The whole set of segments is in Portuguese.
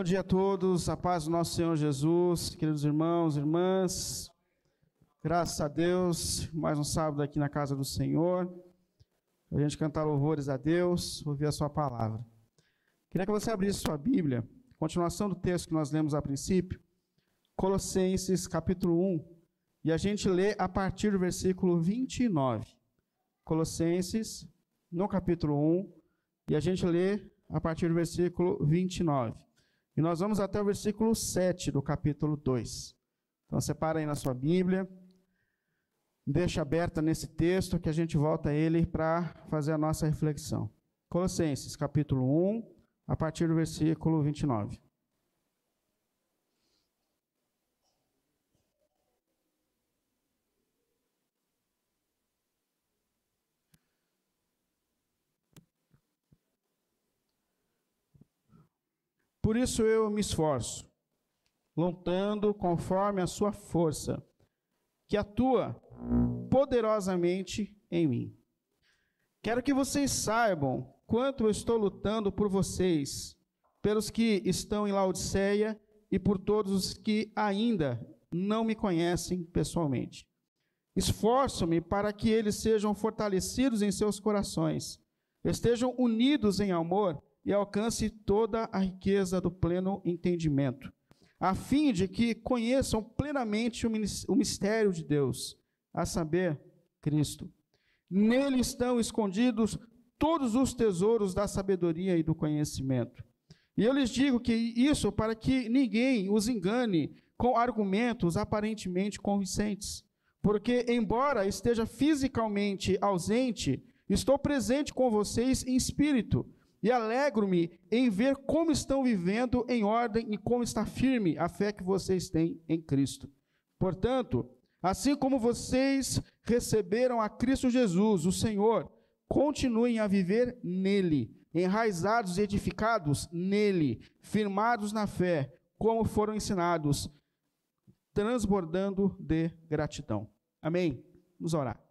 Bom dia a todos, a paz do nosso Senhor Jesus, queridos irmãos, irmãs. Graças a Deus, mais um sábado aqui na casa do Senhor. A gente cantar louvores a Deus, ouvir a sua palavra. Queria que você abrisse sua Bíblia, continuação do texto que nós lemos a princípio, Colossenses capítulo 1, e a gente lê a partir do versículo 29. Colossenses, no capítulo 1, e a gente lê a partir do versículo 29. E nós vamos até o versículo 7 do capítulo 2. Então, separa aí na sua Bíblia. Deixa aberta nesse texto que a gente volta a ele para fazer a nossa reflexão. Colossenses, capítulo 1, a partir do versículo 29. Por isso eu me esforço, lutando conforme a sua força, que atua poderosamente em mim. Quero que vocês saibam quanto eu estou lutando por vocês, pelos que estão em Laodiceia e por todos os que ainda não me conhecem pessoalmente. Esforço-me para que eles sejam fortalecidos em seus corações, estejam unidos em amor e alcance toda a riqueza do pleno entendimento, a fim de que conheçam plenamente o mistério de Deus, a saber, Cristo. Nele estão escondidos todos os tesouros da sabedoria e do conhecimento. E eu lhes digo que isso para que ninguém os engane com argumentos aparentemente convincentes. Porque, embora esteja fisicamente ausente, estou presente com vocês em espírito e alegro-me em ver como estão vivendo em ordem e como está firme a fé que vocês têm em Cristo. Portanto, assim como vocês receberam a Cristo Jesus, o Senhor, continuem a viver nele, enraizados e edificados nele, firmados na fé, como foram ensinados, transbordando de gratidão. Amém? Vamos orar.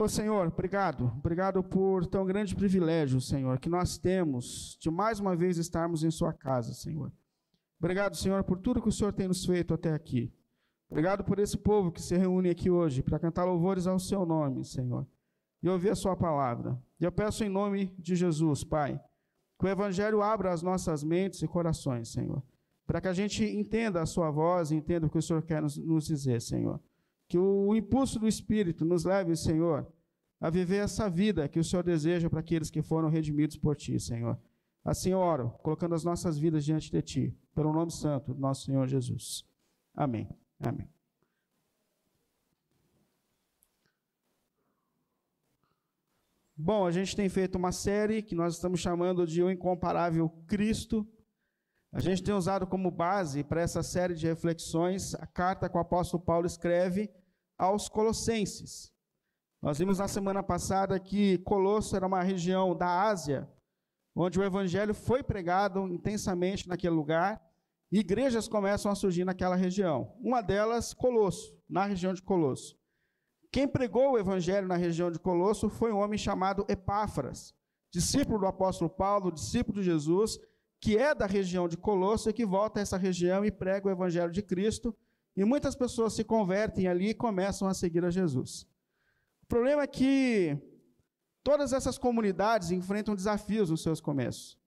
Ô Senhor, obrigado. Obrigado por tão grande privilégio, Senhor, que nós temos de mais uma vez estarmos em Sua casa, Senhor. Obrigado, Senhor, por tudo que o Senhor tem nos feito até aqui. Obrigado por esse povo que se reúne aqui hoje para cantar louvores ao Seu nome, Senhor, e ouvir a Sua palavra. E eu peço em nome de Jesus, Pai, que o Evangelho abra as nossas mentes e corações, Senhor, para que a gente entenda a Sua voz e entenda o que o Senhor quer nos, nos dizer, Senhor. Que o impulso do Espírito nos leve, Senhor, a viver essa vida que o Senhor deseja para aqueles que foram redimidos por Ti, Senhor. Assim oro, colocando as nossas vidas diante de Ti, pelo nome santo do nosso Senhor Jesus. Amém. Amém. Bom, a gente tem feito uma série que nós estamos chamando de O Incomparável Cristo. A gente tem usado como base para essa série de reflexões a carta que o apóstolo Paulo escreve aos Colossenses. Nós vimos na semana passada que Colosso era uma região da Ásia, onde o evangelho foi pregado intensamente naquele lugar, e igrejas começam a surgir naquela região. Uma delas, Colosso, na região de Colosso. Quem pregou o evangelho na região de Colosso foi um homem chamado Epáfras, discípulo do apóstolo Paulo, discípulo de Jesus, que é da região de Colosso e que volta a essa região e prega o evangelho de Cristo. E muitas pessoas se convertem ali e começam a seguir a Jesus. O problema é que todas essas comunidades enfrentam desafios nos seus começos,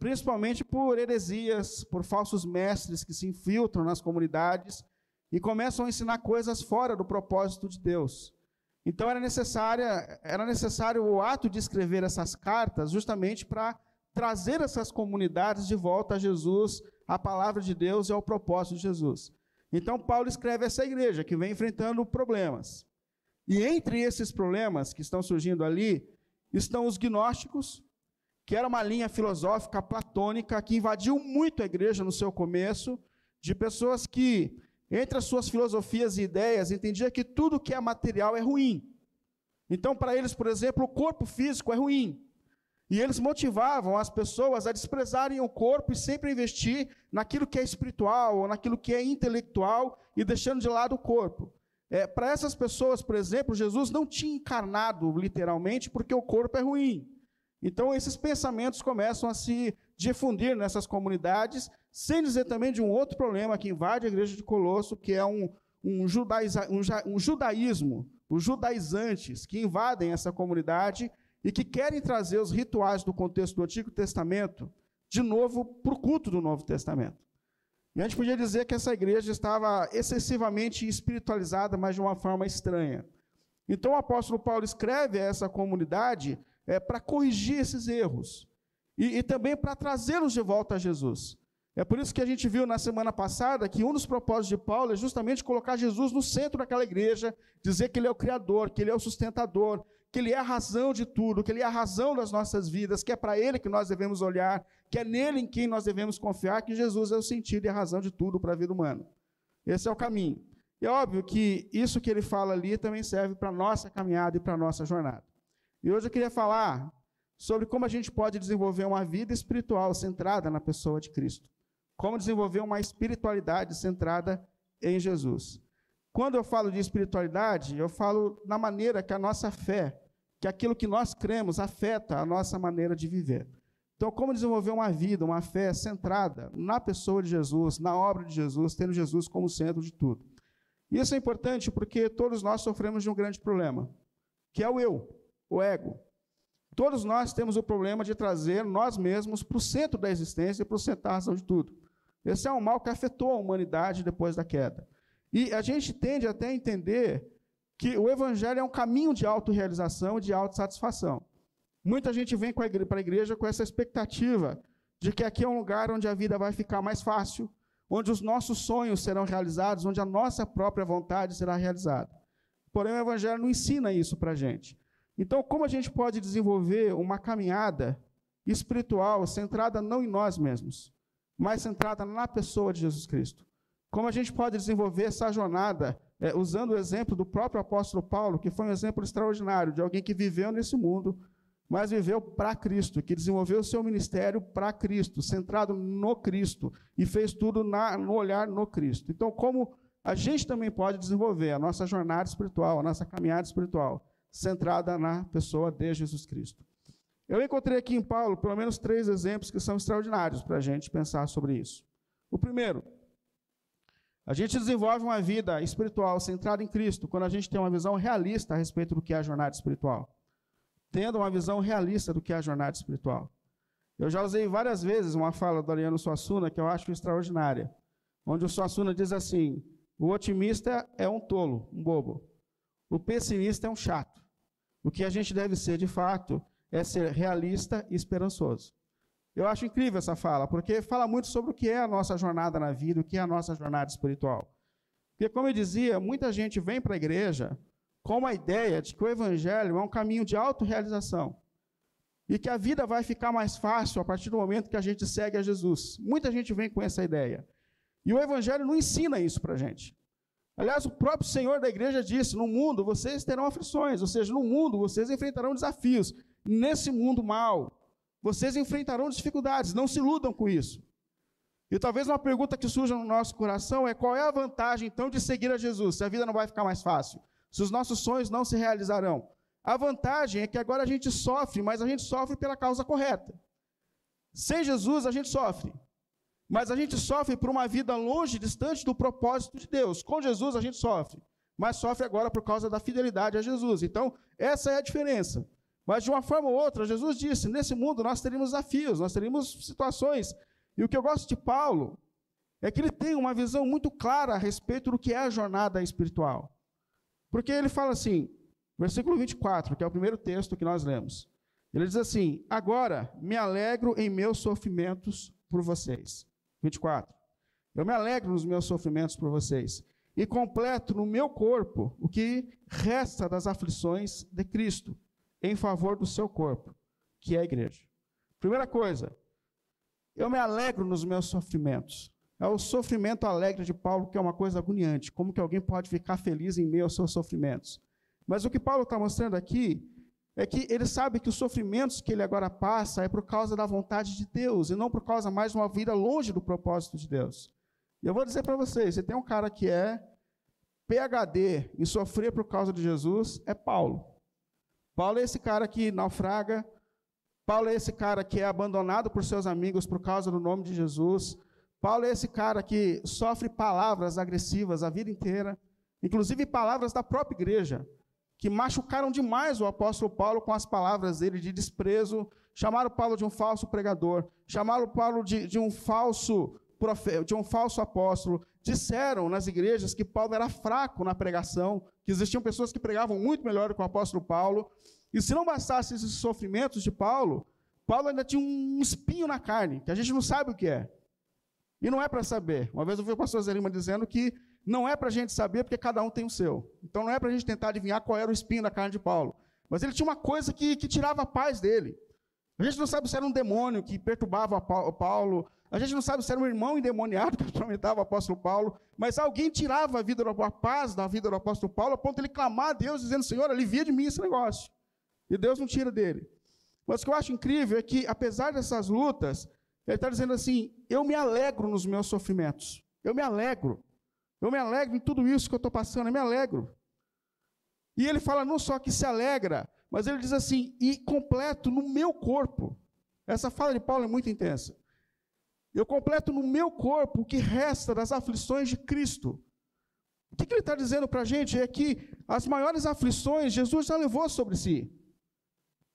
principalmente por heresias, por falsos mestres que se infiltram nas comunidades e começam a ensinar coisas fora do propósito de Deus. Então era, necessária, era necessário o ato de escrever essas cartas justamente para trazer essas comunidades de volta a Jesus, a palavra de Deus e ao propósito de Jesus. Então, Paulo escreve essa igreja que vem enfrentando problemas. E entre esses problemas que estão surgindo ali, estão os gnósticos, que era uma linha filosófica platônica que invadiu muito a igreja no seu começo, de pessoas que, entre as suas filosofias e ideias, entendiam que tudo que é material é ruim. Então, para eles, por exemplo, o corpo físico é ruim. E eles motivavam as pessoas a desprezarem o corpo e sempre investir naquilo que é espiritual ou naquilo que é intelectual e deixando de lado o corpo. É, Para essas pessoas, por exemplo, Jesus não tinha encarnado literalmente porque o corpo é ruim. Então esses pensamentos começam a se difundir nessas comunidades, sem dizer também de um outro problema que invade a igreja de Colosso, que é um, um, judaiza, um, um judaísmo, os judaizantes que invadem essa comunidade e que querem trazer os rituais do contexto do Antigo Testamento de novo para o culto do Novo Testamento. E a gente podia dizer que essa igreja estava excessivamente espiritualizada, mas de uma forma estranha. Então o apóstolo Paulo escreve a essa comunidade é, para corrigir esses erros e, e também para trazê-los de volta a Jesus. É por isso que a gente viu na semana passada que um dos propósitos de Paulo é justamente colocar Jesus no centro daquela igreja, dizer que ele é o Criador, que ele é o sustentador, que Ele é a razão de tudo, que Ele é a razão das nossas vidas, que é para Ele que nós devemos olhar, que é nele em quem nós devemos confiar, que Jesus é o sentido e a razão de tudo para a vida humana. Esse é o caminho. E é óbvio que isso que ele fala ali também serve para a nossa caminhada e para a nossa jornada. E hoje eu queria falar sobre como a gente pode desenvolver uma vida espiritual centrada na pessoa de Cristo. Como desenvolver uma espiritualidade centrada em Jesus. Quando eu falo de espiritualidade, eu falo na maneira que a nossa fé, que aquilo que nós cremos afeta a nossa maneira de viver. Então, como desenvolver uma vida, uma fé centrada na pessoa de Jesus, na obra de Jesus, tendo Jesus como centro de tudo. Isso é importante porque todos nós sofremos de um grande problema, que é o eu, o ego. Todos nós temos o problema de trazer nós mesmos para o centro da existência e para o centro da razão de tudo. Esse é um mal que afetou a humanidade depois da queda. E a gente tende até a entender que o evangelho é um caminho de autorrealização e de autossatisfação. Muita gente vem para a igreja com essa expectativa de que aqui é um lugar onde a vida vai ficar mais fácil, onde os nossos sonhos serão realizados, onde a nossa própria vontade será realizada. Porém, o Evangelho não ensina isso para a gente. Então, como a gente pode desenvolver uma caminhada espiritual centrada não em nós mesmos, mas centrada na pessoa de Jesus Cristo? Como a gente pode desenvolver essa jornada é, usando o exemplo do próprio apóstolo Paulo, que foi um exemplo extraordinário de alguém que viveu nesse mundo, mas viveu para Cristo, que desenvolveu o seu ministério para Cristo, centrado no Cristo, e fez tudo na, no olhar no Cristo. Então, como a gente também pode desenvolver a nossa jornada espiritual, a nossa caminhada espiritual, centrada na pessoa de Jesus Cristo. Eu encontrei aqui em Paulo pelo menos três exemplos que são extraordinários para a gente pensar sobre isso. O primeiro, a gente desenvolve uma vida espiritual centrada em Cristo quando a gente tem uma visão realista a respeito do que é a jornada espiritual. Tendo uma visão realista do que é a jornada espiritual. Eu já usei várias vezes uma fala do Ariano Suassuna que eu acho extraordinária, onde o Suassuna diz assim: o otimista é um tolo, um bobo. O pessimista é um chato. O que a gente deve ser, de fato, é ser realista e esperançoso. Eu acho incrível essa fala, porque fala muito sobre o que é a nossa jornada na vida, o que é a nossa jornada espiritual. Porque, como eu dizia, muita gente vem para a igreja com a ideia de que o evangelho é um caminho de autorrealização. E que a vida vai ficar mais fácil a partir do momento que a gente segue a Jesus. Muita gente vem com essa ideia. E o evangelho não ensina isso para a gente. Aliás, o próprio Senhor da igreja disse: no mundo vocês terão aflições, ou seja, no mundo vocês enfrentarão desafios. Nesse mundo mal, vocês enfrentarão dificuldades, não se iludam com isso. E talvez uma pergunta que surja no nosso coração é qual é a vantagem então de seguir a Jesus, se a vida não vai ficar mais fácil, se os nossos sonhos não se realizarão. A vantagem é que agora a gente sofre, mas a gente sofre pela causa correta. Sem Jesus a gente sofre, mas a gente sofre por uma vida longe, distante do propósito de Deus. Com Jesus a gente sofre, mas sofre agora por causa da fidelidade a Jesus. Então, essa é a diferença. Mas de uma forma ou outra, Jesus disse: nesse mundo nós teríamos desafios, nós teríamos situações. E o que eu gosto de Paulo é que ele tem uma visão muito clara a respeito do que é a jornada espiritual. Porque ele fala assim, versículo 24, que é o primeiro texto que nós lemos. Ele diz assim: Agora me alegro em meus sofrimentos por vocês. 24. Eu me alegro nos meus sofrimentos por vocês e completo no meu corpo o que resta das aflições de Cristo em favor do seu corpo, que é a igreja. Primeira coisa, eu me alegro nos meus sofrimentos. É o sofrimento alegre de Paulo que é uma coisa agoniante. Como que alguém pode ficar feliz em meio aos seus sofrimentos? Mas o que Paulo está mostrando aqui é que ele sabe que os sofrimentos que ele agora passa é por causa da vontade de Deus e não por causa mais de uma vida longe do propósito de Deus. E eu vou dizer para vocês, você tem um cara que é PhD em sofrer por causa de Jesus, é Paulo. Paulo é esse cara que naufraga, Paulo é esse cara que é abandonado por seus amigos por causa do nome de Jesus. Paulo é esse cara que sofre palavras agressivas a vida inteira, inclusive palavras da própria igreja, que machucaram demais o apóstolo Paulo com as palavras dele de desprezo, chamaram Paulo de um falso pregador, chamaram Paulo de, de um falso profeta, de um falso apóstolo, disseram nas igrejas que Paulo era fraco na pregação, que existiam pessoas que pregavam muito melhor que o apóstolo Paulo, e se não bastasse esses sofrimentos de Paulo, Paulo ainda tinha um espinho na carne, que a gente não sabe o que é. E não é para saber. Uma vez eu vi o pastor Zelima dizendo que não é para a gente saber porque cada um tem o seu. Então não é para a gente tentar adivinhar qual era o espinho na carne de Paulo. Mas ele tinha uma coisa que, que tirava a paz dele. A gente não sabe se era um demônio que perturbava Paulo. A gente não sabe se era um irmão endemoniado que atormentava o apóstolo Paulo. Mas alguém tirava a, vida do, a paz da vida do apóstolo Paulo a ponto de ele clamar a Deus, dizendo: Senhor, alivia de mim esse negócio. E Deus não tira dele. Mas o que eu acho incrível é que, apesar dessas lutas, ele está dizendo assim: eu me alegro nos meus sofrimentos. Eu me alegro. Eu me alegro em tudo isso que eu estou passando, eu me alegro. E ele fala não só que se alegra, mas ele diz assim: e completo no meu corpo. Essa fala de Paulo é muito intensa. Eu completo no meu corpo o que resta das aflições de Cristo. O que, ele está dizendo para a gente é que as maiores aflições Jesus já levou sobre si.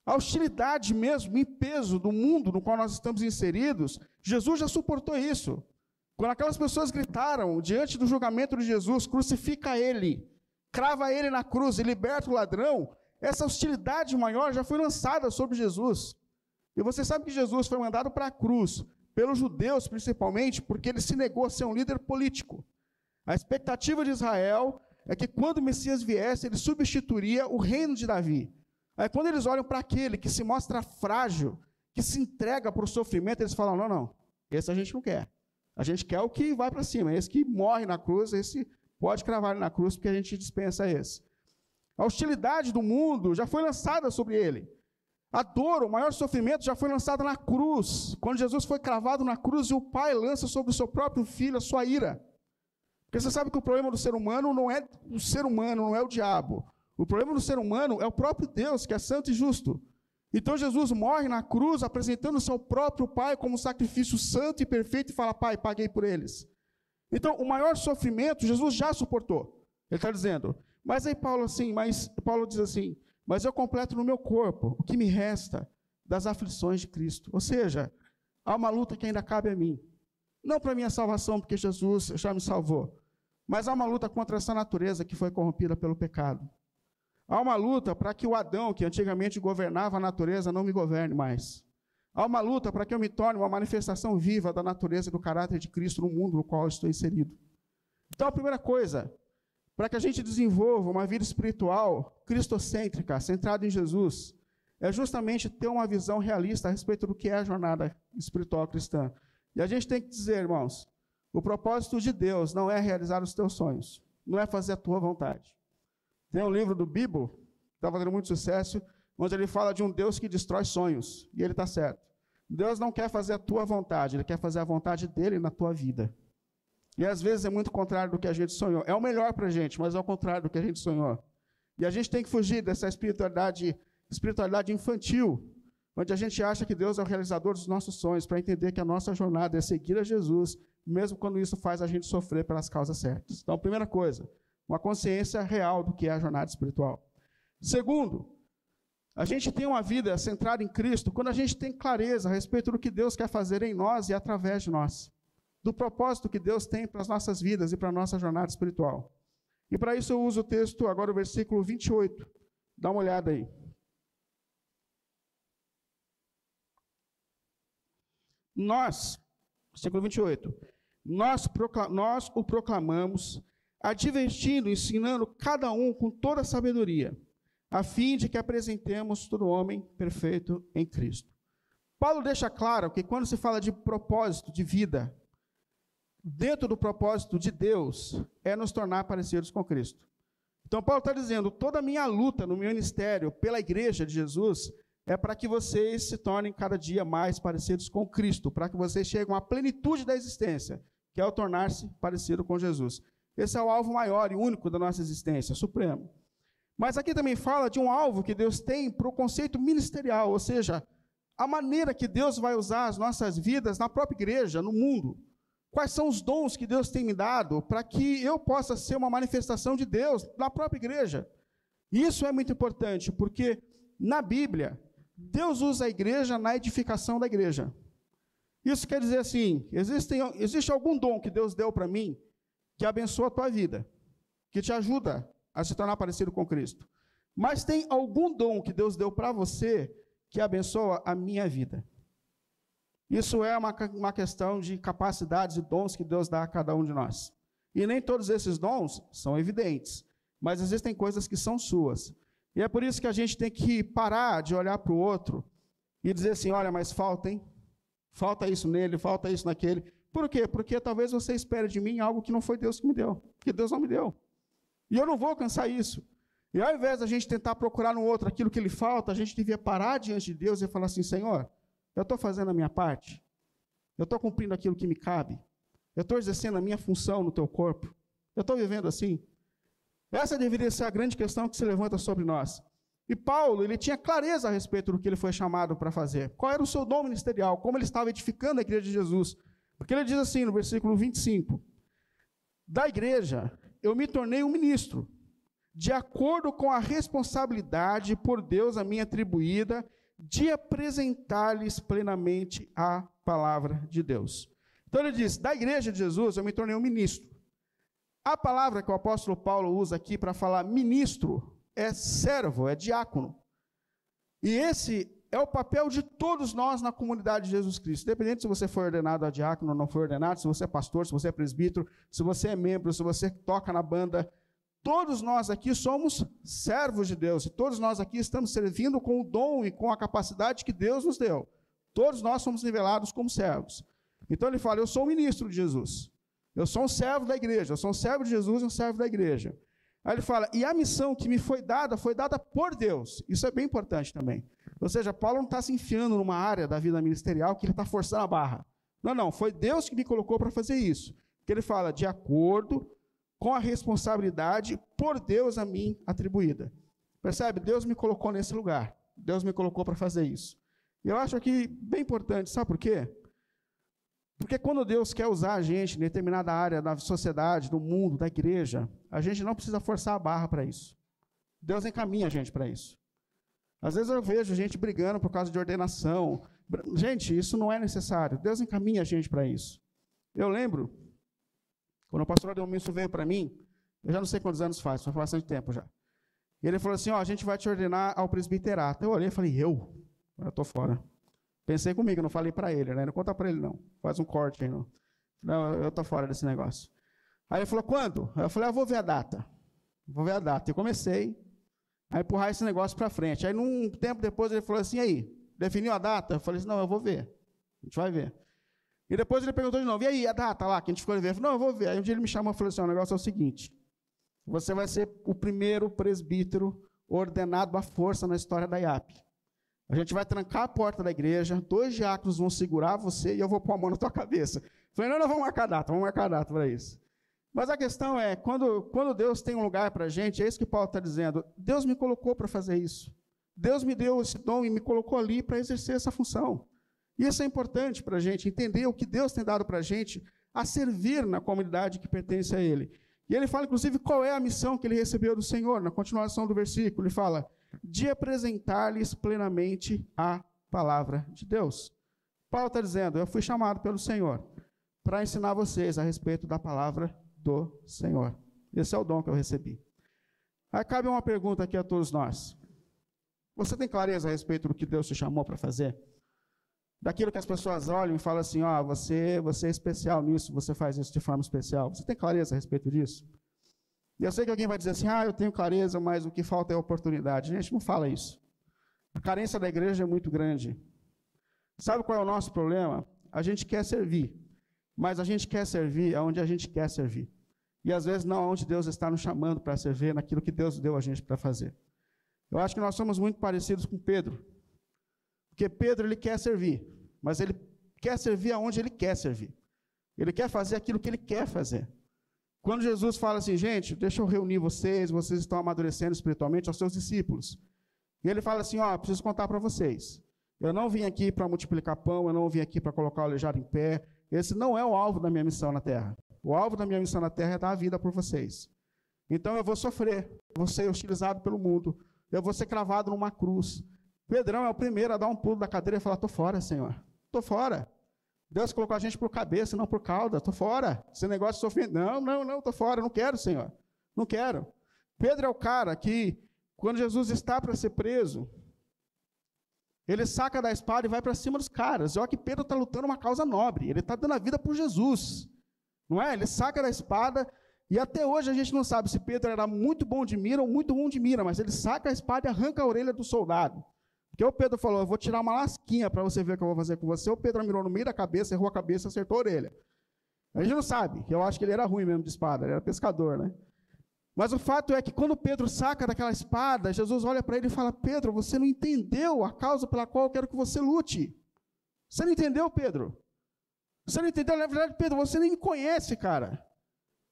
A hostilidade mesmo, em peso do mundo no qual nós estamos inseridos, Jesus já suportou isso. Quando aquelas pessoas gritaram diante do julgamento de Jesus: crucifica ele, crava ele na cruz e liberta o ladrão, essa hostilidade maior já foi lançada sobre Jesus. E você sabe que Jesus foi mandado para a cruz, pelos judeus principalmente, porque ele se negou a ser um líder político. A expectativa de Israel é que quando o Messias viesse, ele substituiria o reino de Davi. Aí quando eles olham para aquele que se mostra frágil, que se entrega para o sofrimento, eles falam: não, não, esse a gente não quer. A gente quer o que vai para cima, esse que morre na cruz, esse pode cravar na cruz, porque a gente dispensa esse. A hostilidade do mundo já foi lançada sobre ele. A dor, o maior sofrimento já foi lançado na cruz. Quando Jesus foi cravado na cruz e o Pai lança sobre o seu próprio filho a sua ira. Porque você sabe que o problema do ser humano não é o ser humano, não é o diabo. O problema do ser humano é o próprio Deus, que é santo e justo. Então Jesus morre na cruz, apresentando seu próprio Pai como sacrifício santo e perfeito, e fala: Pai, paguei por eles. Então, o maior sofrimento Jesus já suportou. Ele está dizendo. Mas aí Paulo assim, mas Paulo diz assim: mas eu completo no meu corpo o que me resta das aflições de Cristo. Ou seja, há uma luta que ainda cabe a mim. Não para minha salvação, porque Jesus já me salvou, mas há uma luta contra essa natureza que foi corrompida pelo pecado. Há uma luta para que o Adão, que antigamente governava a natureza, não me governe mais. Há uma luta para que eu me torne uma manifestação viva da natureza e do caráter de Cristo no mundo no qual estou inserido. Então, a primeira coisa, para que a gente desenvolva uma vida espiritual cristocêntrica, centrada em Jesus, é justamente ter uma visão realista a respeito do que é a jornada espiritual cristã. E a gente tem que dizer, irmãos, o propósito de Deus não é realizar os teus sonhos, não é fazer a tua vontade. Tem um livro do Bibo, que está fazendo muito sucesso, onde ele fala de um Deus que destrói sonhos. E ele está certo. Deus não quer fazer a tua vontade, ele quer fazer a vontade dele na tua vida. E às vezes é muito contrário do que a gente sonhou. É o melhor para a gente, mas é o contrário do que a gente sonhou. E a gente tem que fugir dessa espiritualidade, espiritualidade infantil, onde a gente acha que Deus é o realizador dos nossos sonhos, para entender que a nossa jornada é seguir a Jesus, mesmo quando isso faz a gente sofrer pelas causas certas. Então, primeira coisa, uma consciência real do que é a jornada espiritual. Segundo, a gente tem uma vida centrada em Cristo quando a gente tem clareza a respeito do que Deus quer fazer em nós e através de nós, do propósito que Deus tem para as nossas vidas e para a nossa jornada espiritual. E para isso eu uso o texto, agora o versículo 28. Dá uma olhada aí. Nós, versículo 28, nós, nós o proclamamos advertindo, ensinando cada um com toda a sabedoria, a fim de que apresentemos todo homem perfeito em Cristo. Paulo deixa claro que quando se fala de propósito de vida, dentro do propósito de Deus, é nos tornar parecidos com Cristo. Então, Paulo está dizendo: toda a minha luta no meu ministério pela igreja de Jesus é para que vocês se tornem cada dia mais parecidos com Cristo, para que vocês cheguem à plenitude da existência, que é o tornar-se parecido com Jesus. Esse é o alvo maior e único da nossa existência, supremo. Mas aqui também fala de um alvo que Deus tem para o conceito ministerial, ou seja, a maneira que Deus vai usar as nossas vidas na própria igreja, no mundo. Quais são os dons que Deus tem me dado para que eu possa ser uma manifestação de Deus na própria igreja? Isso é muito importante, porque na Bíblia, Deus usa a igreja na edificação da igreja. Isso quer dizer assim: existe, existe algum dom que Deus deu para mim que abençoa a tua vida, que te ajuda a se tornar parecido com Cristo. Mas tem algum dom que Deus deu para você que abençoa a minha vida. Isso é uma, uma questão de capacidades e dons que Deus dá a cada um de nós. E nem todos esses dons são evidentes, mas existem coisas que são suas. E é por isso que a gente tem que parar de olhar para o outro e dizer assim: olha, mas falta, hein? Falta isso nele, falta isso naquele. Por quê? Porque talvez você espere de mim algo que não foi Deus que me deu, que Deus não me deu. E eu não vou alcançar isso. E ao invés da gente tentar procurar no outro aquilo que lhe falta, a gente devia parar diante de Deus e falar assim: Senhor, eu estou fazendo a minha parte? Eu estou cumprindo aquilo que me cabe? Eu estou exercendo a minha função no teu corpo? Eu estou vivendo assim? Essa deveria ser a grande questão que se levanta sobre nós. E Paulo, ele tinha clareza a respeito do que ele foi chamado para fazer. Qual era o seu dom ministerial? Como ele estava edificando a igreja de Jesus? Porque ele diz assim no versículo 25: Da igreja eu me tornei um ministro, de acordo com a responsabilidade por Deus a mim atribuída de apresentar-lhes plenamente a palavra de Deus. Então ele diz: da igreja de Jesus eu me tornei um ministro. A palavra que o apóstolo Paulo usa aqui para falar ministro é servo, é diácono. E esse é o papel de todos nós na comunidade de Jesus Cristo. Independente se você foi ordenado a diácono ou não foi ordenado, se você é pastor, se você é presbítero, se você é membro, se você toca na banda, Todos nós aqui somos servos de Deus, e todos nós aqui estamos servindo com o dom e com a capacidade que Deus nos deu. Todos nós somos nivelados como servos. Então ele fala: Eu sou um ministro de Jesus. Eu sou um servo da igreja. Eu sou um servo de Jesus e um servo da igreja. Aí ele fala: E a missão que me foi dada foi dada por Deus. Isso é bem importante também. Ou seja, Paulo não está se enfiando numa área da vida ministerial que ele está forçando a barra. Não, não. Foi Deus que me colocou para fazer isso. Que ele fala: De acordo com a responsabilidade por Deus a mim atribuída. Percebe? Deus me colocou nesse lugar. Deus me colocou para fazer isso. E eu acho aqui bem importante, sabe por quê? Porque quando Deus quer usar a gente em determinada área da sociedade, do mundo, da igreja, a gente não precisa forçar a barra para isso. Deus encaminha a gente para isso. Às vezes eu vejo gente brigando por causa de ordenação. Gente, isso não é necessário. Deus encaminha a gente para isso. Eu lembro quando o pastor Adelmilson veio para mim, eu já não sei quantos anos faz, faz bastante tempo já. E ele falou assim: Ó, a gente vai te ordenar ao presbiterato. Eu olhei e falei: Eu? Eu estou fora. Pensei comigo, não falei para ele, né? Não conta para ele, não. Faz um corte aí, não. Não, eu estou fora desse negócio. Aí ele falou: Quando? Eu falei: ah, vou ver a data. Vou ver a data. Eu comecei a empurrar esse negócio para frente. Aí, num tempo depois, ele falou assim: aí, definiu a data? Eu falei assim: Não, eu vou ver. A gente vai ver. E depois ele perguntou de novo, e aí, a data lá, que a gente ficou falei, não, eu vou ver. Aí um dia ele me chamou e falou assim, o negócio é o seguinte, você vai ser o primeiro presbítero ordenado à força na história da IAP. A gente vai trancar a porta da igreja, dois diáconos vão segurar você e eu vou pôr a mão na tua cabeça. Falei, não, não, vamos marcar data, vamos marcar data para isso. Mas a questão é, quando, quando Deus tem um lugar para a gente, é isso que Paulo está dizendo, Deus me colocou para fazer isso. Deus me deu esse dom e me colocou ali para exercer essa função. Isso é importante para a gente entender o que Deus tem dado para a gente a servir na comunidade que pertence a Ele. E ele fala, inclusive, qual é a missão que ele recebeu do Senhor, na continuação do versículo. Ele fala: de apresentar-lhes plenamente a palavra de Deus. Paulo está dizendo: eu fui chamado pelo Senhor para ensinar vocês a respeito da palavra do Senhor. Esse é o dom que eu recebi. Aí cabe uma pergunta aqui a todos nós. Você tem clareza a respeito do que Deus te chamou para fazer? Daquilo que as pessoas olham e falam assim, ó, oh, você, você é especial nisso, você faz isso de forma especial. Você tem clareza a respeito disso? E eu sei que alguém vai dizer assim, ah, eu tenho clareza, mas o que falta é oportunidade. Gente não fala isso. A carência da igreja é muito grande. Sabe qual é o nosso problema? A gente quer servir, mas a gente quer servir aonde a gente quer servir. E às vezes não aonde Deus está nos chamando para servir, naquilo que Deus deu a gente para fazer. Eu acho que nós somos muito parecidos com Pedro. Porque Pedro ele quer servir, mas ele quer servir aonde ele quer servir. Ele quer fazer aquilo que ele quer fazer. Quando Jesus fala assim, gente, deixa eu reunir vocês, vocês estão amadurecendo espiritualmente aos seus discípulos. E ele fala assim, ó, preciso contar para vocês. Eu não vim aqui para multiplicar pão, eu não vim aqui para colocar o aleijado em pé. Esse não é o alvo da minha missão na terra. O alvo da minha missão na terra é dar a vida por vocês. Então eu vou sofrer, vou ser hostilizado pelo mundo, eu vou ser cravado numa cruz. Pedrão é o primeiro a dar um pulo da cadeira e falar: Estou fora, Senhor, estou fora. Deus colocou a gente por cabeça, não por cauda, estou fora. Esse negócio de sofrimento, não, não, não, estou fora, não quero, Senhor, não quero. Pedro é o cara que, quando Jesus está para ser preso, ele saca da espada e vai para cima dos caras. Olha que Pedro está lutando uma causa nobre, ele está dando a vida por Jesus. Não é? Ele saca da espada e até hoje a gente não sabe se Pedro era muito bom de mira ou muito ruim de mira, mas ele saca a espada e arranca a orelha do soldado. Porque o Pedro falou: Eu vou tirar uma lasquinha para você ver o que eu vou fazer com você. O Pedro mirou no meio da cabeça, errou a cabeça, acertou a orelha. A gente não sabe, eu acho que ele era ruim mesmo de espada, ele era pescador, né? Mas o fato é que quando Pedro saca daquela espada, Jesus olha para ele e fala: Pedro, você não entendeu a causa pela qual eu quero que você lute. Você não entendeu, Pedro? Você não entendeu? Na verdade, Pedro, você nem me conhece, cara.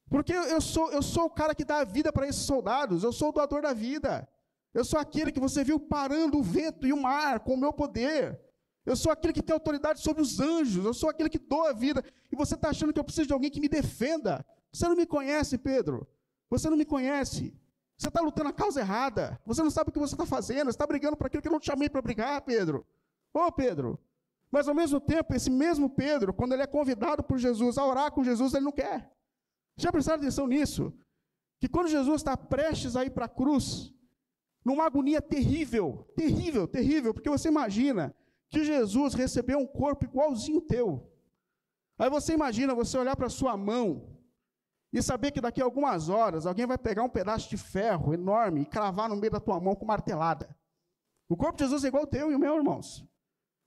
Porque eu sou, eu sou o cara que dá a vida para esses soldados, eu sou o doador da vida. Eu sou aquele que você viu parando o vento e o mar com o meu poder. Eu sou aquele que tem autoridade sobre os anjos, eu sou aquele que doa a vida. E você está achando que eu preciso de alguém que me defenda. Você não me conhece, Pedro. Você não me conhece. Você está lutando a causa errada. Você não sabe o que você está fazendo. Você está brigando por aquilo que eu não te chamei para brigar, Pedro. Ô, Pedro. Mas ao mesmo tempo, esse mesmo Pedro, quando ele é convidado por Jesus a orar com Jesus, ele não quer. Já prestaram atenção nisso? Que quando Jesus está prestes a ir para a cruz, numa agonia terrível, terrível, terrível, porque você imagina que Jesus recebeu um corpo igualzinho teu. Aí você imagina você olhar para sua mão e saber que daqui a algumas horas alguém vai pegar um pedaço de ferro enorme e cravar no meio da tua mão com martelada. O corpo de Jesus é igual ao teu e o meu, irmãos.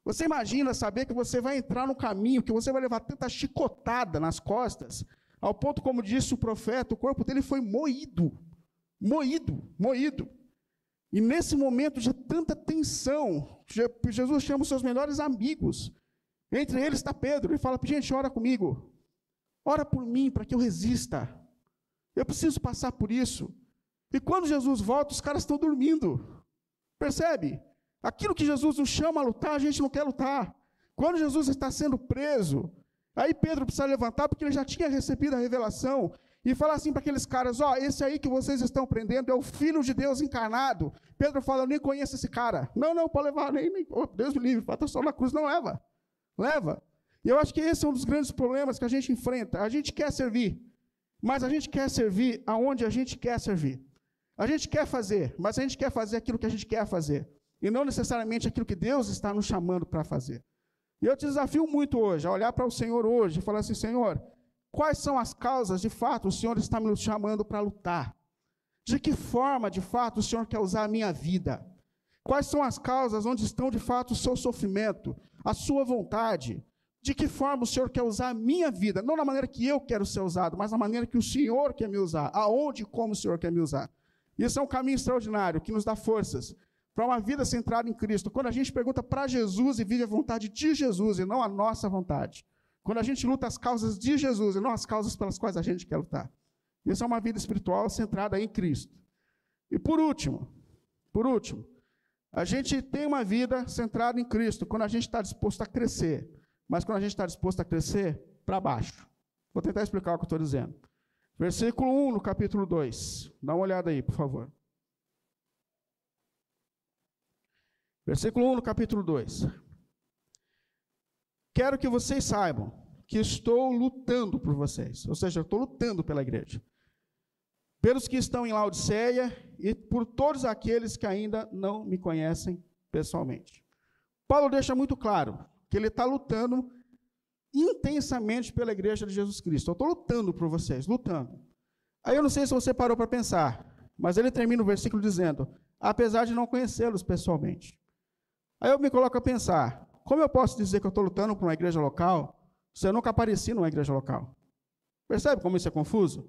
Você imagina saber que você vai entrar no caminho, que você vai levar tanta chicotada nas costas, ao ponto, como disse o profeta, o corpo dele foi moído. Moído, moído. E nesse momento de tanta tensão, Jesus chama os seus melhores amigos. Entre eles está Pedro e fala: gente, ora comigo. Ora por mim para que eu resista. Eu preciso passar por isso. E quando Jesus volta, os caras estão dormindo. Percebe? Aquilo que Jesus nos chama a lutar, a gente não quer lutar. Quando Jesus está sendo preso, Aí Pedro precisa levantar, porque ele já tinha recebido a revelação, e falar assim para aqueles caras: Ó, esse aí que vocês estão prendendo é o Filho de Deus encarnado. Pedro fala: Eu nem conheço esse cara. Não, não, pode levar, nem, nem oh, Deus me livre, falta só na cruz, não leva. Leva. E eu acho que esse é um dos grandes problemas que a gente enfrenta. A gente quer servir, mas a gente quer servir aonde a gente quer servir. A gente quer fazer, mas a gente quer fazer aquilo que a gente quer fazer, e não necessariamente aquilo que Deus está nos chamando para fazer. E eu te desafio muito hoje a olhar para o Senhor hoje e falar assim: Senhor, quais são as causas de fato o Senhor está me chamando para lutar? De que forma, de fato, o Senhor quer usar a minha vida? Quais são as causas onde estão de fato o seu sofrimento, a sua vontade? De que forma o Senhor quer usar a minha vida? Não na maneira que eu quero ser usado, mas na maneira que o Senhor quer me usar. Aonde e como o Senhor quer me usar. Isso é um caminho extraordinário que nos dá forças para uma vida centrada em Cristo. Quando a gente pergunta para Jesus e vive a vontade de Jesus e não a nossa vontade. Quando a gente luta as causas de Jesus e não as causas pelas quais a gente quer lutar. Isso é uma vida espiritual centrada em Cristo. E por último, por último, a gente tem uma vida centrada em Cristo quando a gente está disposto a crescer. Mas quando a gente está disposto a crescer, para baixo. Vou tentar explicar o que eu estou dizendo. Versículo 1 no capítulo 2. Dá uma olhada aí, por favor. Versículo 1 no capítulo 2. Quero que vocês saibam que estou lutando por vocês, ou seja, estou lutando pela igreja, pelos que estão em Laodiceia e por todos aqueles que ainda não me conhecem pessoalmente. Paulo deixa muito claro que ele está lutando intensamente pela igreja de Jesus Cristo. Eu estou lutando por vocês, lutando. Aí eu não sei se você parou para pensar, mas ele termina o versículo dizendo: apesar de não conhecê-los pessoalmente. Aí eu me coloco a pensar: como eu posso dizer que eu estou lutando por uma igreja local se eu nunca apareci numa igreja local? Percebe como isso é confuso?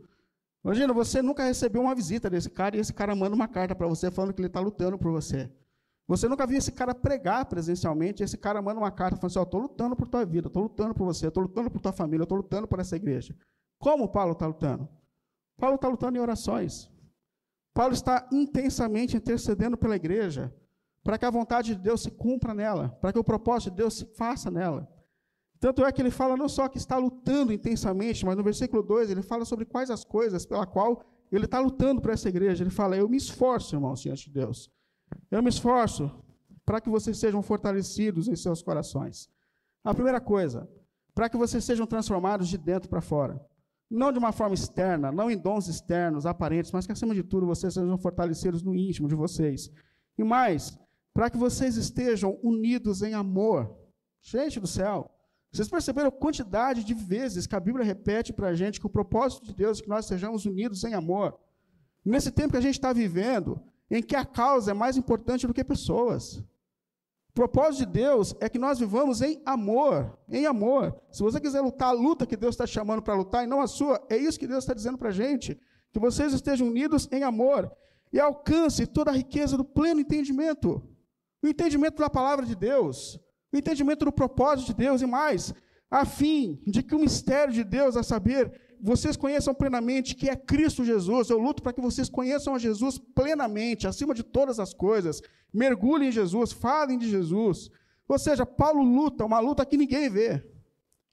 Imagina, você nunca recebeu uma visita desse cara e esse cara manda uma carta para você falando que ele está lutando por você. Você nunca viu esse cara pregar presencialmente, esse cara manda uma carta falando assim, estou lutando por tua vida, estou lutando por você, estou lutando por tua família, estou lutando por essa igreja. Como Paulo está lutando? Paulo está lutando em orações. Paulo está intensamente intercedendo pela igreja para que a vontade de Deus se cumpra nela, para que o propósito de Deus se faça nela. Tanto é que ele fala não só que está lutando intensamente, mas no versículo 2 ele fala sobre quais as coisas pela qual ele está lutando para essa igreja. Ele fala: Eu me esforço, irmãos, diante de Deus. Eu me esforço para que vocês sejam fortalecidos em seus corações. A primeira coisa, para que vocês sejam transformados de dentro para fora. Não de uma forma externa, não em dons externos, aparentes, mas que acima de tudo vocês sejam fortalecidos no íntimo de vocês. E mais, para que vocês estejam unidos em amor. Gente do céu, vocês perceberam a quantidade de vezes que a Bíblia repete para a gente que o propósito de Deus é que nós sejamos unidos em amor? Nesse tempo que a gente está vivendo, em que a causa é mais importante do que pessoas. O propósito de Deus é que nós vivamos em amor, em amor. Se você quiser lutar a luta que Deus está chamando para lutar e não a sua, é isso que Deus está dizendo para a gente. Que vocês estejam unidos em amor e alcance toda a riqueza do pleno entendimento. O entendimento da palavra de Deus, o entendimento do propósito de Deus e mais, a fim de que o mistério de Deus, a saber, vocês conheçam plenamente que é Cristo Jesus. Eu luto para que vocês conheçam a Jesus plenamente, acima de todas as coisas. Mergulhem em Jesus, falem de Jesus. Ou seja, Paulo luta, uma luta que ninguém vê.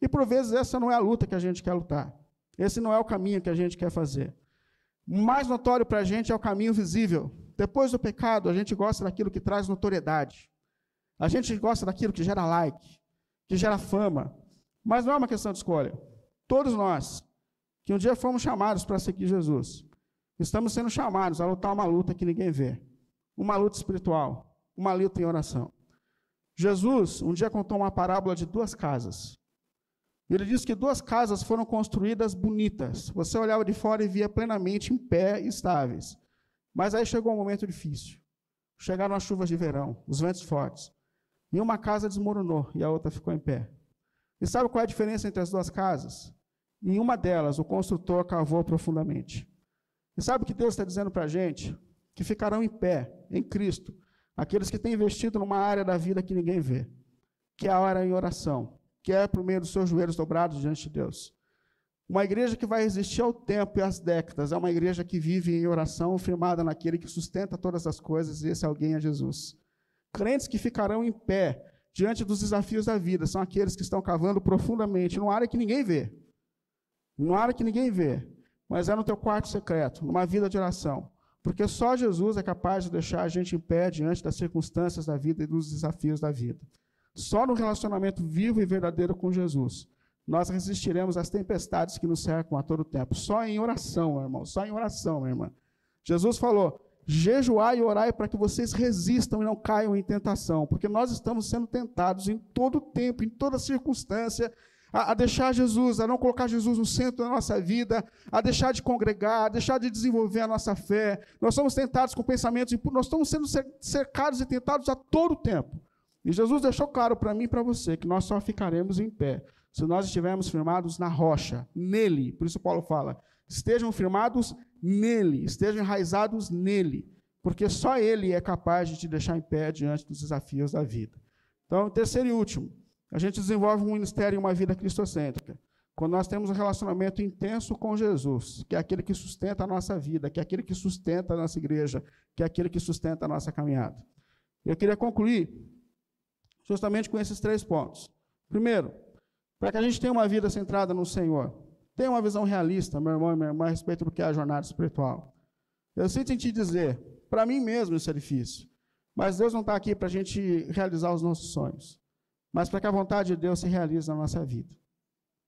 E por vezes essa não é a luta que a gente quer lutar. Esse não é o caminho que a gente quer fazer. O mais notório para a gente é o caminho visível. Depois do pecado, a gente gosta daquilo que traz notoriedade. A gente gosta daquilo que gera like, que gera fama. Mas não é uma questão de escolha. Todos nós que um dia fomos chamados para seguir Jesus. Estamos sendo chamados a lutar uma luta que ninguém vê. Uma luta espiritual, uma luta em oração. Jesus um dia contou uma parábola de duas casas. Ele disse que duas casas foram construídas bonitas. Você olhava de fora e via plenamente em pé e estáveis. Mas aí chegou um momento difícil. Chegaram as chuvas de verão, os ventos fortes. E uma casa desmoronou e a outra ficou em pé. E sabe qual é a diferença entre as duas casas? Em uma delas, o construtor cavou profundamente. E sabe o que Deus está dizendo para a gente? Que ficarão em pé, em Cristo, aqueles que têm investido numa área da vida que ninguém vê, que é a hora em oração, que é por meio dos seus joelhos dobrados diante de Deus. Uma igreja que vai resistir ao tempo e às décadas, é uma igreja que vive em oração, firmada naquele que sustenta todas as coisas, e esse alguém é Jesus. Crentes que ficarão em pé diante dos desafios da vida são aqueles que estão cavando profundamente numa área que ninguém vê, numa área que ninguém vê, mas é no teu quarto secreto, numa vida de oração. Porque só Jesus é capaz de deixar a gente em pé diante das circunstâncias da vida e dos desafios da vida. Só no relacionamento vivo e verdadeiro com Jesus nós resistiremos às tempestades que nos cercam a todo tempo. Só em oração, meu irmão. Só em oração, minha irmã. Jesus falou: jejuai e orai para que vocês resistam e não caiam em tentação, porque nós estamos sendo tentados em todo tempo, em toda circunstância, a, a, deixar Jesus, a não colocar Jesus no centro da nossa vida, a deixar de congregar, a deixar de desenvolver a nossa fé. Nós somos tentados com pensamentos impuros, nós estamos sendo cercados e tentados a todo tempo. E Jesus deixou claro para mim e para você que nós só ficaremos em pé se nós estivermos firmados na rocha, nele. Por isso Paulo fala: estejam firmados nele, estejam enraizados nele, porque só ele é capaz de te deixar em pé diante dos desafios da vida. Então, terceiro e último, a gente desenvolve um ministério e uma vida cristocêntrica. Quando nós temos um relacionamento intenso com Jesus, que é aquele que sustenta a nossa vida, que é aquele que sustenta a nossa igreja, que é aquele que sustenta a nossa caminhada. Eu queria concluir justamente com esses três pontos. Primeiro, para que a gente tenha uma vida centrada no Senhor. Tenha uma visão realista, meu irmão e minha irmã, a respeito do que é a jornada espiritual. Eu sinto em te dizer, para mim mesmo isso é difícil. Mas Deus não está aqui para a gente realizar os nossos sonhos, mas para que a vontade de Deus se realize na nossa vida.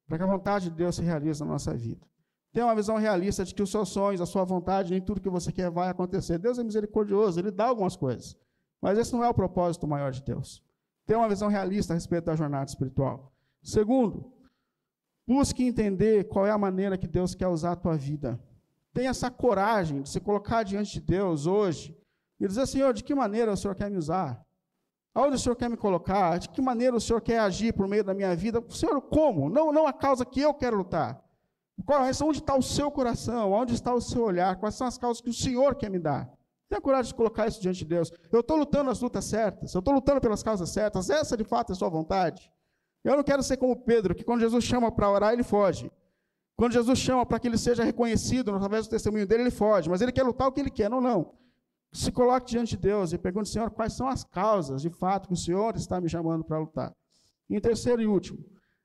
Para que a vontade de Deus se realize na nossa vida. Tenha uma visão realista de que os seus sonhos, a sua vontade, nem tudo que você quer vai acontecer. Deus é misericordioso, Ele dá algumas coisas. Mas esse não é o propósito maior de Deus. Tenha uma visão realista a respeito da jornada espiritual. Segundo, busque entender qual é a maneira que Deus quer usar a tua vida. Tenha essa coragem de se colocar diante de Deus hoje e dizer, Senhor, de que maneira o Senhor quer me usar? Aonde o Senhor quer me colocar? De que maneira o Senhor quer agir por meio da minha vida? Senhor, como? Não, não a causa que eu quero lutar. Qual, é onde está o seu coração? Onde está o seu olhar? Quais são as causas que o Senhor quer me dar? Tenha coragem de colocar isso diante de Deus. Eu estou lutando as lutas certas. Eu estou lutando pelas causas certas. Essa, de fato, é a sua vontade. Eu não quero ser como Pedro, que quando Jesus chama para orar, ele foge. Quando Jesus chama para que ele seja reconhecido através do testemunho dele, ele foge. Mas ele quer lutar o que ele quer, não, não. se coloque diante de Deus e pergunte, Senhor, quais são as causas, de fato, que o Senhor está me chamando para lutar. E em terceiro e último,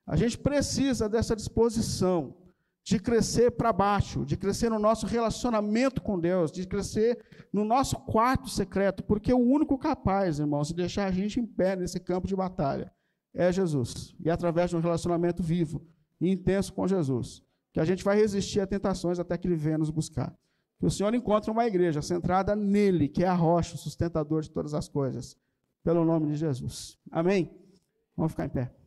a gente precisa dessa disposição de crescer para baixo, de crescer no nosso relacionamento com Deus, de crescer no nosso quarto secreto, porque o único capaz, irmãos, de deixar a gente em pé nesse campo de batalha é Jesus. E através de um relacionamento vivo e intenso com Jesus, que a gente vai resistir a tentações até que Ele venha nos buscar. Que o Senhor encontre uma igreja centrada nele, que é a rocha, o sustentador de todas as coisas. Pelo nome de Jesus. Amém? Vamos ficar em pé.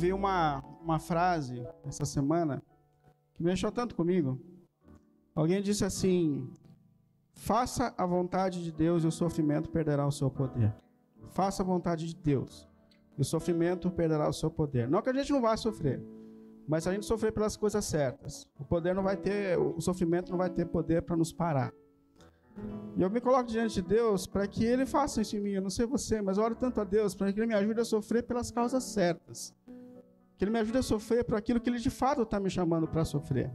Ouvi uma, uma frase essa semana que mexeu tanto comigo. Alguém disse assim: Faça a vontade de Deus e o sofrimento perderá o seu poder. Faça a vontade de Deus e o sofrimento perderá o seu poder. Não que a gente não vá sofrer, mas a gente sofrer pelas coisas certas, o poder não vai ter, o sofrimento não vai ter poder para nos parar. E eu me coloco diante de Deus para que Ele faça isso em mim. Eu não sei você, mas eu oro tanto a Deus para que Ele me ajude a sofrer pelas causas certas. Que Ele me ajude a sofrer por aquilo que Ele de fato está me chamando para sofrer.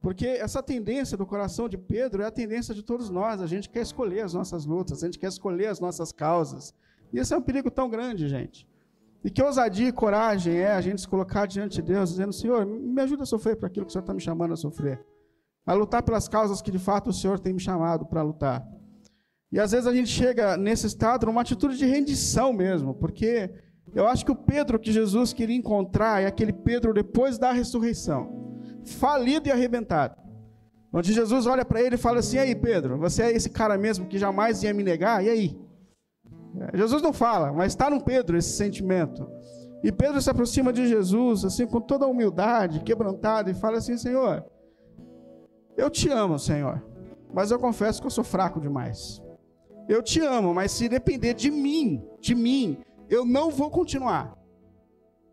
Porque essa tendência do coração de Pedro é a tendência de todos nós. A gente quer escolher as nossas lutas, a gente quer escolher as nossas causas. E esse é um perigo tão grande, gente. E que ousadia e coragem é a gente se colocar diante de Deus, dizendo: Senhor, me ajuda a sofrer por aquilo que o Senhor está me chamando a sofrer. A lutar pelas causas que de fato o Senhor tem me chamado para lutar. E às vezes a gente chega nesse estado numa atitude de rendição mesmo, porque eu acho que o Pedro que Jesus queria encontrar é aquele Pedro depois da ressurreição, falido e arrebentado. Onde Jesus olha para ele e fala assim: e aí, Pedro, você é esse cara mesmo que jamais ia me negar? E aí? É, Jesus não fala, mas está no Pedro esse sentimento. E Pedro se aproxima de Jesus, assim, com toda a humildade, quebrantado, e fala assim: Senhor, eu te amo, Senhor, mas eu confesso que eu sou fraco demais. Eu te amo, mas se depender de mim, de mim, eu não vou continuar.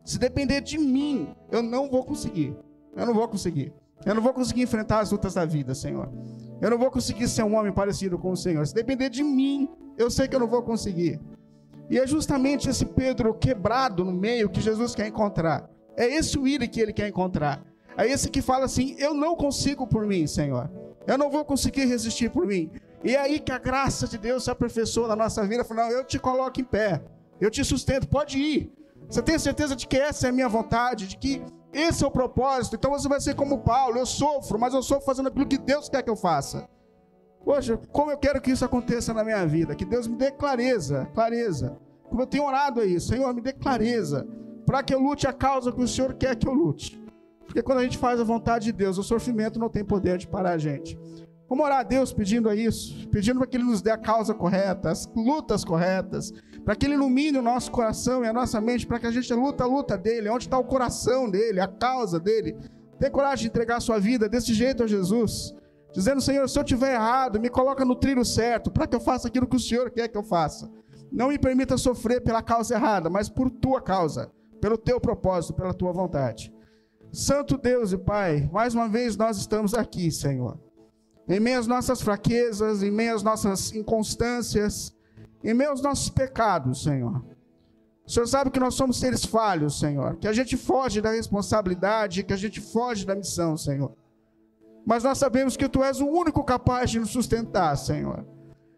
Se depender de mim, eu não vou conseguir. Eu não vou conseguir. Eu não vou conseguir enfrentar as lutas da vida, Senhor. Eu não vou conseguir ser um homem parecido com o Senhor. Se depender de mim, eu sei que eu não vou conseguir. E é justamente esse Pedro quebrado no meio que Jesus quer encontrar. É esse Ire que ele quer encontrar. É esse que fala assim: Eu não consigo por mim, Senhor. Eu não vou conseguir resistir por mim. E é aí que a graça de Deus se aperfeiçoa na nossa vida. Fala, eu te coloco em pé. Eu te sustento, pode ir. Você tem certeza de que essa é a minha vontade, de que esse é o propósito? Então você vai ser como Paulo, eu sofro, mas eu sofro fazendo aquilo que Deus quer que eu faça. Poxa, como eu quero que isso aconteça na minha vida, que Deus me dê clareza, clareza. Como eu tenho orado aí, Senhor, me dê clareza, para que eu lute a causa que o Senhor quer que eu lute. Porque quando a gente faz a vontade de Deus, o sofrimento não tem poder de parar a gente. Vamos orar a Deus pedindo a isso, pedindo para que Ele nos dê a causa correta, as lutas corretas, para que Ele ilumine o nosso coração e a nossa mente, para que a gente luta a luta dele, onde está o coração dele, a causa dele. Tenha coragem de entregar a sua vida desse jeito a Jesus, dizendo: Senhor, se eu estiver errado, me coloca no trilho certo, para que eu faça aquilo que o Senhor quer que eu faça. Não me permita sofrer pela causa errada, mas por tua causa, pelo teu propósito, pela tua vontade. Santo Deus e Pai, mais uma vez nós estamos aqui, Senhor em meio às nossas fraquezas, em meio às nossas inconstâncias, em meio aos nossos pecados, Senhor. O Senhor sabe que nós somos seres falhos, Senhor, que a gente foge da responsabilidade, que a gente foge da missão, Senhor. Mas nós sabemos que Tu és o único capaz de nos sustentar, Senhor.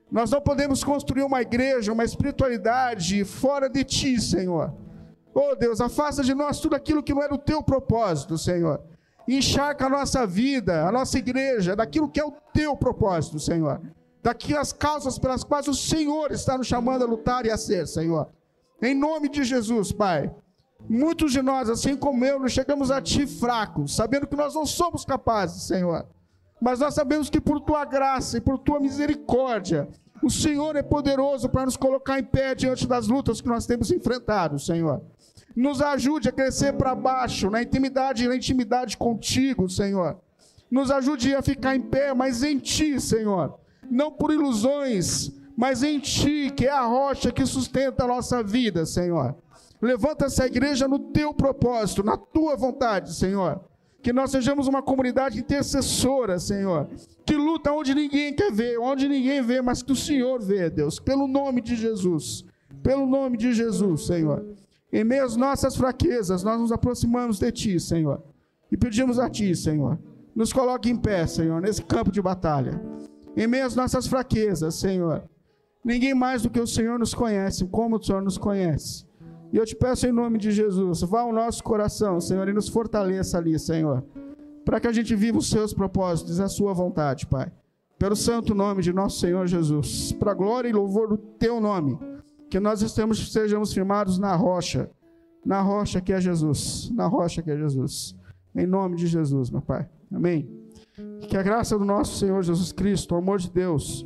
Nós não podemos construir uma igreja, uma espiritualidade fora de Ti, Senhor. Oh Deus, afasta de nós tudo aquilo que não é do Teu propósito, Senhor encharca a nossa vida, a nossa igreja, daquilo que é o teu propósito, Senhor. Daquelas causas pelas quais o Senhor está nos chamando a lutar e a ser, Senhor. Em nome de Jesus, Pai. Muitos de nós, assim como eu, nos chegamos a Ti fracos, sabendo que nós não somos capazes, Senhor. Mas nós sabemos que por Tua graça e por Tua misericórdia, o Senhor é poderoso para nos colocar em pé diante das lutas que nós temos enfrentado, Senhor. Nos ajude a crescer para baixo, na intimidade na intimidade contigo, Senhor. Nos ajude a ficar em pé, mas em Ti, Senhor. Não por ilusões, mas em Ti, que é a rocha que sustenta a nossa vida, Senhor. Levanta essa igreja no Teu propósito, na Tua vontade, Senhor Que nós sejamos uma comunidade intercessora, Senhor. Que luta onde ninguém quer ver, onde ninguém vê, mas que o Senhor vê, Deus. Pelo nome de Jesus. Pelo nome de Jesus, Senhor. Em meio às nossas fraquezas, nós nos aproximamos de Ti, Senhor. E pedimos a Ti, Senhor. Nos coloque em pé, Senhor, nesse campo de batalha. Em meio às nossas fraquezas, Senhor. Ninguém mais do que o Senhor nos conhece, como o Senhor nos conhece. E eu te peço em nome de Jesus, vá ao nosso coração, Senhor, e nos fortaleça ali, Senhor, para que a gente viva os seus propósitos, a sua vontade, Pai. Pelo santo nome de nosso Senhor Jesus, para glória e louvor do teu nome, que nós estemos, sejamos firmados na rocha, na rocha que é Jesus, na rocha que é Jesus. Em nome de Jesus, meu Pai. Amém. Que a graça do nosso Senhor Jesus Cristo, o amor de Deus,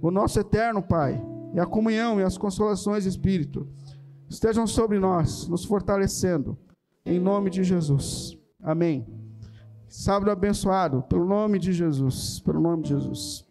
o nosso eterno Pai, e a comunhão e as consolações do Espírito estejam sobre nós, nos fortalecendo, em nome de Jesus. Amém. Sábado abençoado, pelo nome de Jesus, pelo nome de Jesus.